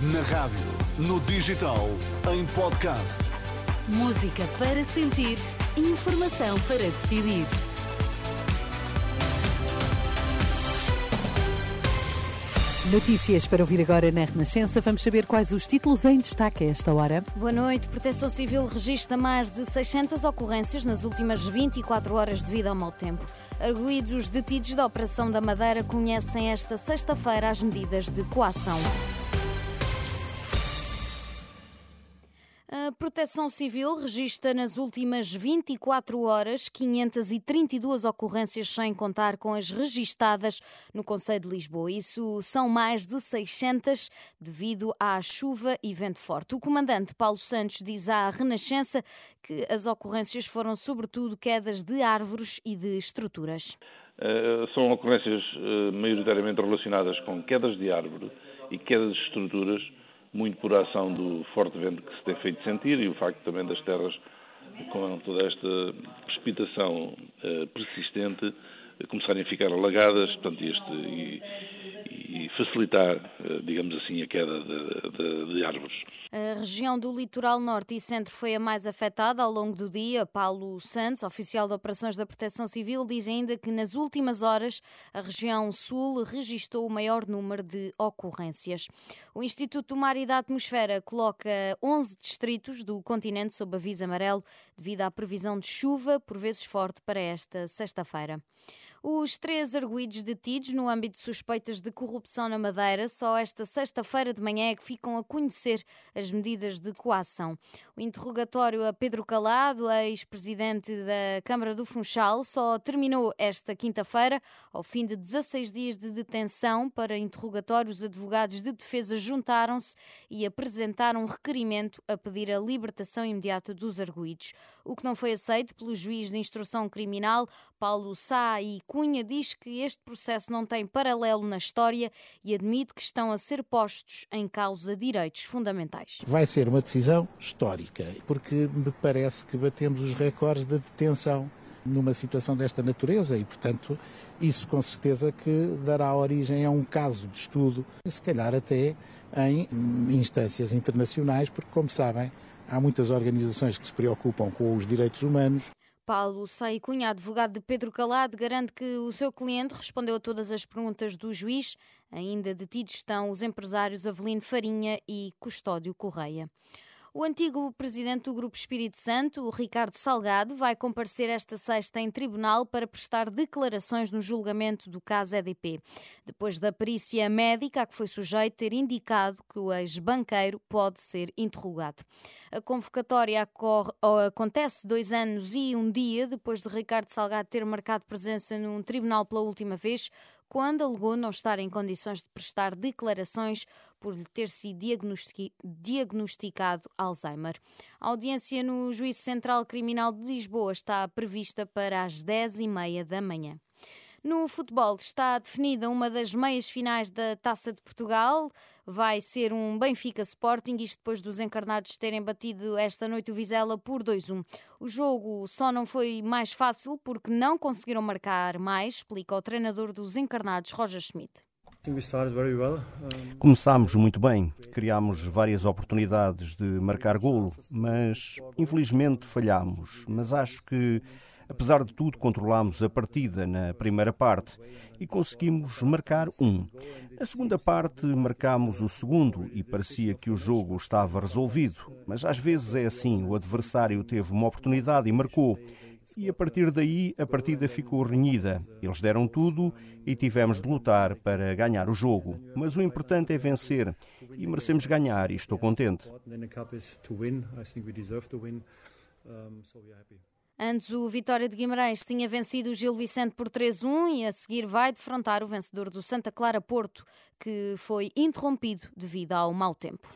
Na rádio, no digital, em podcast. Música para sentir, informação para decidir. Notícias para ouvir agora na Renascença. Vamos saber quais os títulos em destaque a esta hora. Boa noite. Proteção Civil registra mais de 600 ocorrências nas últimas 24 horas devido ao mau tempo. Arguídos detidos da Operação da Madeira conhecem esta sexta-feira as medidas de coação. Proteção Civil registra nas últimas 24 horas 532 ocorrências, sem contar com as registadas no Conselho de Lisboa. Isso são mais de 600 devido à chuva e vento forte. O comandante Paulo Santos diz à Renascença que as ocorrências foram sobretudo quedas de árvores e de estruturas. Uh, são ocorrências uh, maioritariamente relacionadas com quedas de árvore e quedas de estruturas muito por ação do forte vento que se tem feito sentir e o facto também das terras com toda esta precipitação uh, persistente começarem a ficar alagadas, portanto, este, e, e facilitar, eh, digamos assim, a queda de, de, de, árvores. A região do litoral norte e centro foi a mais afetada ao longo do dia. Paulo Santos, oficial de operações da Proteção Civil, diz ainda que nas últimas horas a região sul registrou o maior número de ocorrências. O Instituto do Mar e da Atmosfera coloca 11 distritos do continente sob aviso amarelo devido à previsão de chuva, por vezes forte, para esta sexta-feira. Os três arguídos detidos no âmbito de suspeitas de corrupção na Madeira só esta sexta-feira de manhã é que ficam a conhecer as medidas de coação. O interrogatório a Pedro Calado, ex-presidente da Câmara do Funchal, só terminou esta quinta-feira, ao fim de 16 dias de detenção para interrogatório. Os advogados de defesa juntaram-se e apresentaram um requerimento a pedir a libertação imediata dos arguídos. O que não foi aceito pelo juiz de instrução criminal, Paulo Sá e Cunha diz que este processo não tem paralelo na história e admite que estão a ser postos em causa direitos fundamentais. Vai ser uma decisão histórica, porque me parece que batemos os recordes da detenção numa situação desta natureza e, portanto, isso com certeza que dará origem a um caso de estudo, se calhar até em instâncias internacionais, porque, como sabem, há muitas organizações que se preocupam com os direitos humanos Paulo Sei Cunha, advogado de Pedro Calado, garante que o seu cliente respondeu a todas as perguntas do juiz. Ainda detidos estão os empresários Avelino Farinha e Custódio Correia. O antigo presidente do Grupo Espírito Santo, o Ricardo Salgado, vai comparecer esta sexta em tribunal para prestar declarações no julgamento do caso EDP, depois da perícia médica a que foi sujeito ter indicado que o ex-banqueiro pode ser interrogado. A convocatória acontece dois anos e um dia depois de Ricardo Salgado ter marcado presença num tribunal pela última vez, quando alegou não estar em condições de prestar declarações por lhe ter sido diagnosticado Alzheimer. A audiência no Juízo Central Criminal de Lisboa está prevista para as 10h30 da manhã. No futebol está definida uma das meias finais da Taça de Portugal. Vai ser um Benfica Sporting, isto depois dos encarnados terem batido esta noite o Vizela por 2-1. O jogo só não foi mais fácil porque não conseguiram marcar mais, explica o treinador dos encarnados, Roger Schmidt. Começámos muito bem, criámos várias oportunidades de marcar golo, mas infelizmente falhámos. Mas acho que Apesar de tudo, controlámos a partida na primeira parte e conseguimos marcar um. Na segunda parte, marcámos o segundo e parecia que o jogo estava resolvido. Mas às vezes é assim: o adversário teve uma oportunidade e marcou. E a partir daí a partida ficou renhida. Eles deram tudo e tivemos de lutar para ganhar o jogo. Mas o importante é vencer e merecemos ganhar e estou contente. Antes, o Vitória de Guimarães tinha vencido o Gil Vicente por 3-1 e a seguir vai defrontar o vencedor do Santa Clara Porto, que foi interrompido devido ao mau tempo.